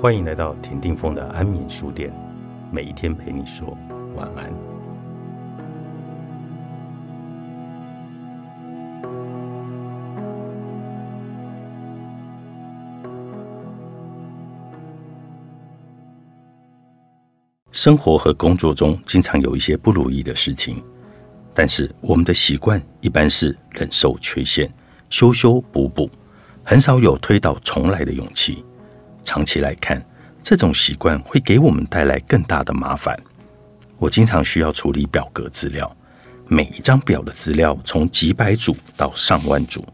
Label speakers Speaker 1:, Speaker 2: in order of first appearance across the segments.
Speaker 1: 欢迎来到田定峰的安眠书店，每一天陪你说晚安。生活和工作中经常有一些不如意的事情，但是我们的习惯一般是忍受缺陷，修修补补，很少有推倒重来的勇气。长期来看，这种习惯会给我们带来更大的麻烦。我经常需要处理表格资料，每一张表的资料从几百组到上万组，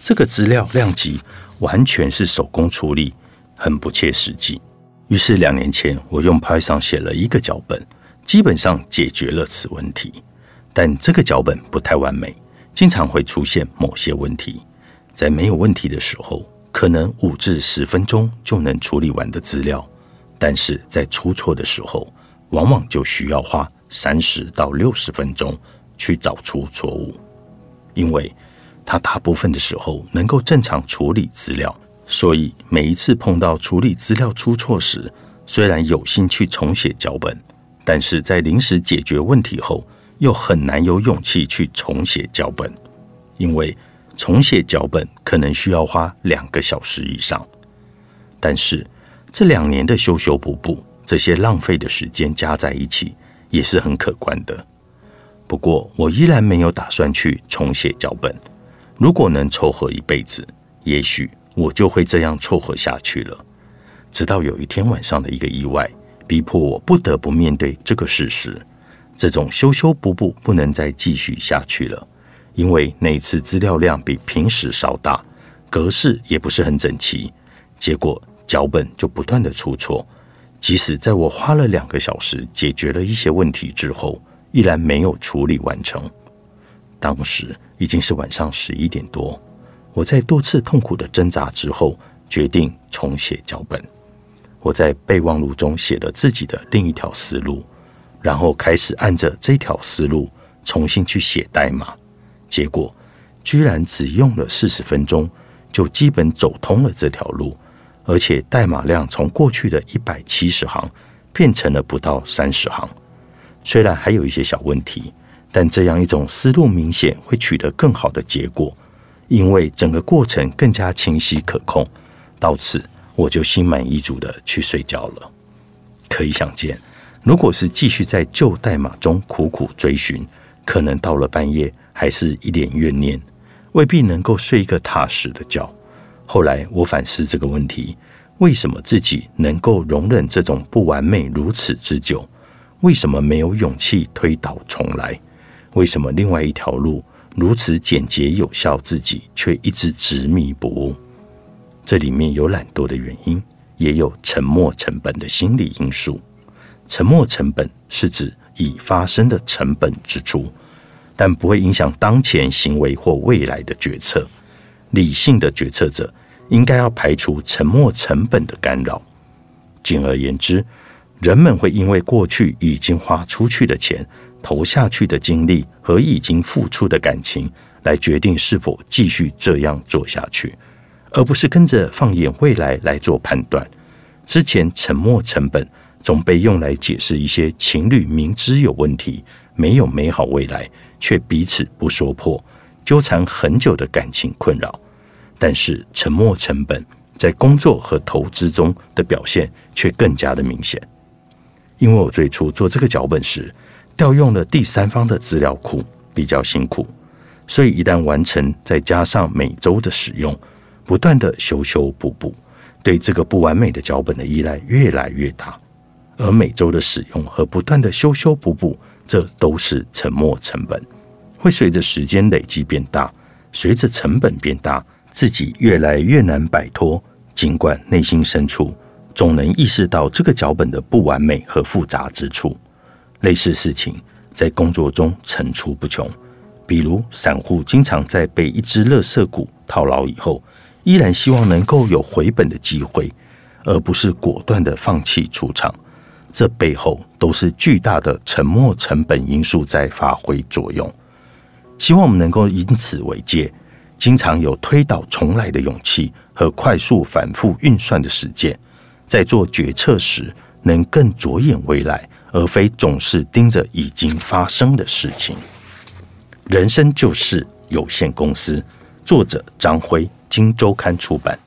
Speaker 1: 这个资料量级完全是手工处理，很不切实际。于是两年前，我用 Python 写了一个脚本，基本上解决了此问题。但这个脚本不太完美，经常会出现某些问题。在没有问题的时候，可能五至十分钟就能处理完的资料，但是在出错的时候，往往就需要花三十到六十分钟去找出错误，因为它大部分的时候能够正常处理资料，所以每一次碰到处理资料出错时，虽然有心去重写脚本，但是在临时解决问题后，又很难有勇气去重写脚本，因为。重写脚本可能需要花两个小时以上，但是这两年的修修补补，这些浪费的时间加在一起也是很可观的。不过我依然没有打算去重写脚本。如果能凑合一辈子，也许我就会这样凑合下去了。直到有一天晚上的一个意外，逼迫我不得不面对这个事实：这种修修补补不能再继续下去了。因为那一次资料量比平时稍大，格式也不是很整齐，结果脚本就不断的出错。即使在我花了两个小时解决了一些问题之后，依然没有处理完成。当时已经是晚上十一点多，我在多次痛苦的挣扎之后，决定重写脚本。我在备忘录中写了自己的另一条思路，然后开始按着这条思路重新去写代码。结果居然只用了四十分钟，就基本走通了这条路，而且代码量从过去的一百七十行变成了不到三十行。虽然还有一些小问题，但这样一种思路明显会取得更好的结果，因为整个过程更加清晰可控。到此，我就心满意足的去睡觉了。可以想见，如果是继续在旧代码中苦苦追寻，可能到了半夜。还是一脸怨念，未必能够睡一个踏实的觉。后来我反思这个问题：为什么自己能够容忍这种不完美如此之久？为什么没有勇气推倒重来？为什么另外一条路如此简洁有效，自己却一直执迷不悟？这里面有懒惰的原因，也有沉没成本的心理因素。沉没成本是指已发生的成本支出。但不会影响当前行为或未来的决策。理性的决策者应该要排除沉没成本的干扰。简而言之，人们会因为过去已经花出去的钱、投下去的精力和已经付出的感情，来决定是否继续这样做下去，而不是跟着放眼未来来做判断。之前沉没成本总被用来解释一些情侣明知有问题、没有美好未来。却彼此不说破，纠缠很久的感情困扰。但是沉默成本在工作和投资中的表现却更加的明显。因为我最初做这个脚本时，调用了第三方的资料库，比较辛苦，所以一旦完成，再加上每周的使用，不断的修修补补，对这个不完美的脚本的依赖越来越大。而每周的使用和不断的修修补补，这都是沉默成本。会随着时间累积变大，随着成本变大，自己越来越难摆脱。尽管内心深处总能意识到这个脚本的不完美和复杂之处，类似事情在工作中层出不穷。比如，散户经常在被一只垃圾股套牢以后，依然希望能够有回本的机会，而不是果断的放弃出场。这背后都是巨大的沉没成本因素在发挥作用。希望我们能够以此为戒，经常有推倒重来的勇气和快速反复运算的实践，在做决策时能更着眼未来，而非总是盯着已经发生的事情。人生就是有限公司，作者张辉，金周刊出版。